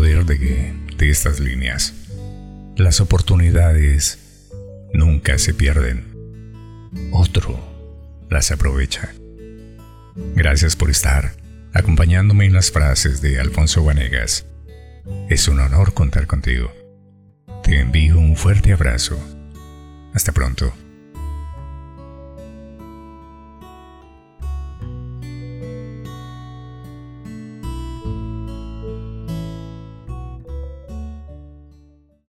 de estas líneas. Las oportunidades nunca se pierden. Otro las aprovecha. Gracias por estar acompañándome en las frases de Alfonso Vanegas. Es un honor contar contigo. Te envío un fuerte abrazo. Hasta pronto.